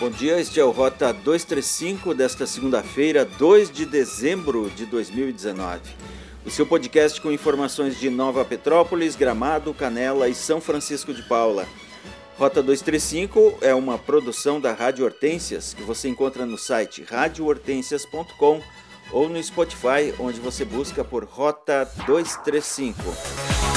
Bom dia, este é o Rota 235 desta segunda-feira, 2 de dezembro de 2019. O seu podcast com informações de Nova Petrópolis, Gramado, Canela e São Francisco de Paula. Rota 235 é uma produção da Rádio Hortências que você encontra no site radiohortências.com ou no Spotify, onde você busca por Rota 235.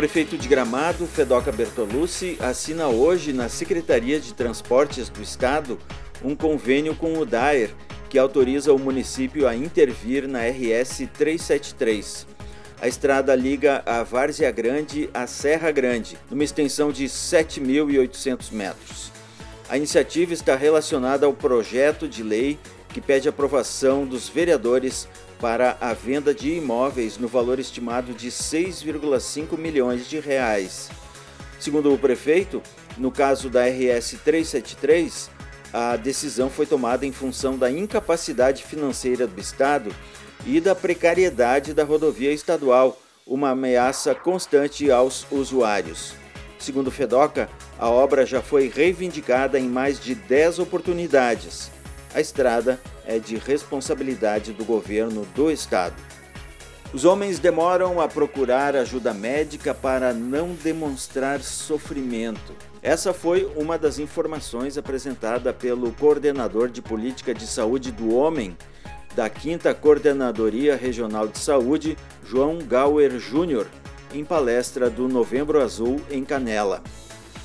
Prefeito de Gramado, Fedoca Bertolucci, assina hoje na Secretaria de Transportes do Estado um convênio com o DAER, que autoriza o município a intervir na RS 373. A estrada liga a Várzea Grande à Serra Grande, numa extensão de 7.800 metros. A iniciativa está relacionada ao projeto de lei que pede aprovação dos vereadores para a venda de imóveis no valor estimado de 6,5 milhões de reais. Segundo o prefeito, no caso da RS 373, a decisão foi tomada em função da incapacidade financeira do Estado e da precariedade da rodovia estadual, uma ameaça constante aos usuários. Segundo Fedoca, a obra já foi reivindicada em mais de 10 oportunidades. A estrada é de responsabilidade do governo do estado. Os homens demoram a procurar ajuda médica para não demonstrar sofrimento. Essa foi uma das informações apresentada pelo coordenador de política de saúde do homem da 5 Coordenadoria Regional de Saúde, João Gauer Júnior, em palestra do Novembro Azul em Canela.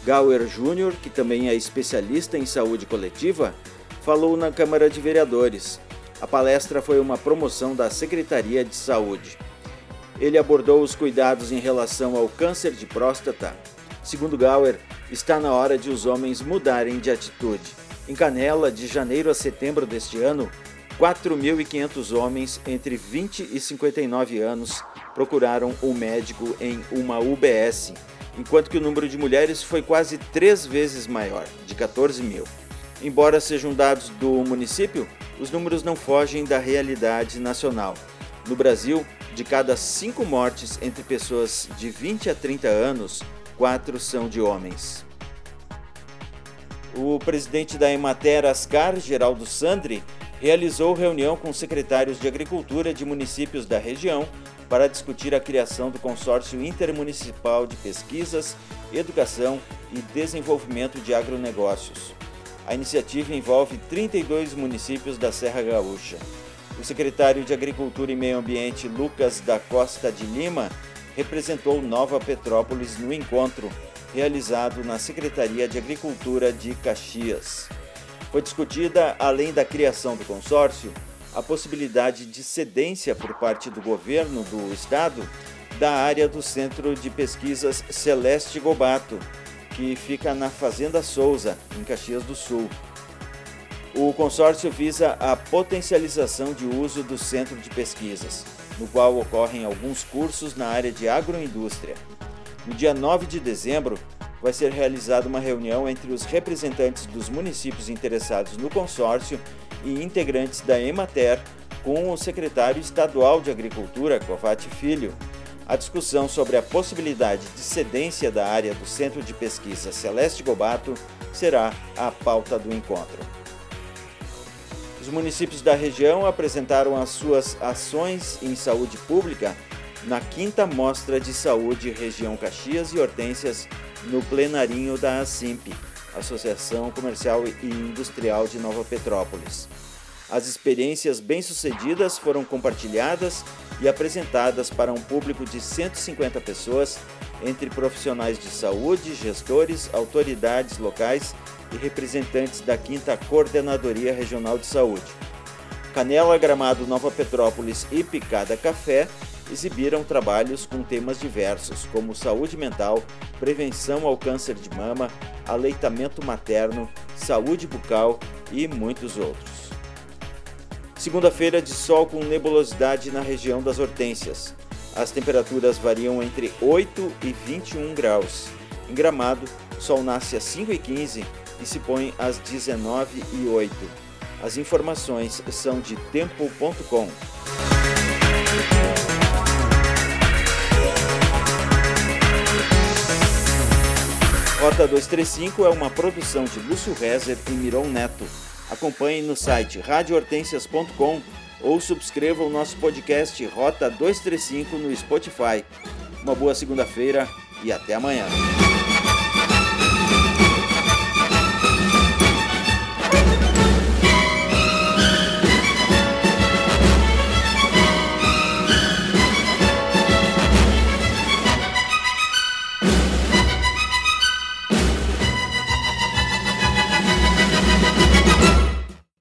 Gauer Júnior, que também é especialista em saúde coletiva, falou na Câmara de Vereadores. A palestra foi uma promoção da Secretaria de Saúde. Ele abordou os cuidados em relação ao câncer de próstata. Segundo Gauer, está na hora de os homens mudarem de atitude. Em Canela, de janeiro a setembro deste ano, 4.500 homens entre 20 e 59 anos procuraram um médico em uma UBS, enquanto que o número de mulheres foi quase três vezes maior, de 14 mil. Embora sejam dados do município, os números não fogem da realidade nacional. No Brasil, de cada cinco mortes entre pessoas de 20 a 30 anos, quatro são de homens. O presidente da Emater Ascar, Geraldo Sandri, realizou reunião com secretários de Agricultura de municípios da região para discutir a criação do Consórcio Intermunicipal de Pesquisas, Educação e Desenvolvimento de Agronegócios. A iniciativa envolve 32 municípios da Serra Gaúcha. O secretário de Agricultura e Meio Ambiente, Lucas da Costa de Lima, representou Nova Petrópolis no encontro realizado na Secretaria de Agricultura de Caxias. Foi discutida, além da criação do consórcio, a possibilidade de cedência por parte do governo do estado da área do Centro de Pesquisas Celeste Gobato, que fica na Fazenda Souza, em Caxias do Sul. O consórcio visa a potencialização de uso do centro de pesquisas, no qual ocorrem alguns cursos na área de agroindústria. No dia 9 de dezembro, vai ser realizada uma reunião entre os representantes dos municípios interessados no consórcio e integrantes da Emater com o secretário estadual de Agricultura, Covate Filho, a discussão sobre a possibilidade de cedência da área do Centro de Pesquisa Celeste Gobato será a pauta do encontro. Os municípios da região apresentaram as suas ações em saúde pública na quinta Mostra de Saúde Região Caxias e Hortências no plenarinho da ASIMP, Associação Comercial e Industrial de Nova Petrópolis. As experiências bem-sucedidas foram compartilhadas e apresentadas para um público de 150 pessoas, entre profissionais de saúde, gestores, autoridades locais e representantes da 5 Coordenadoria Regional de Saúde. Canela, Gramado, Nova Petrópolis e Picada Café exibiram trabalhos com temas diversos, como saúde mental, prevenção ao câncer de mama, aleitamento materno, saúde bucal e muitos outros. Segunda-feira de sol com nebulosidade na região das Hortências. As temperaturas variam entre 8 e 21 graus. Em Gramado, sol nasce às 5 e 15 se põe às 19 e 8. As informações são de tempo.com. Rota 235 é uma produção de Lúcio Rezer e Miron Neto. Acompanhe no site radiohortensias.com ou subscreva o nosso podcast Rota 235 no Spotify. Uma boa segunda-feira e até amanhã.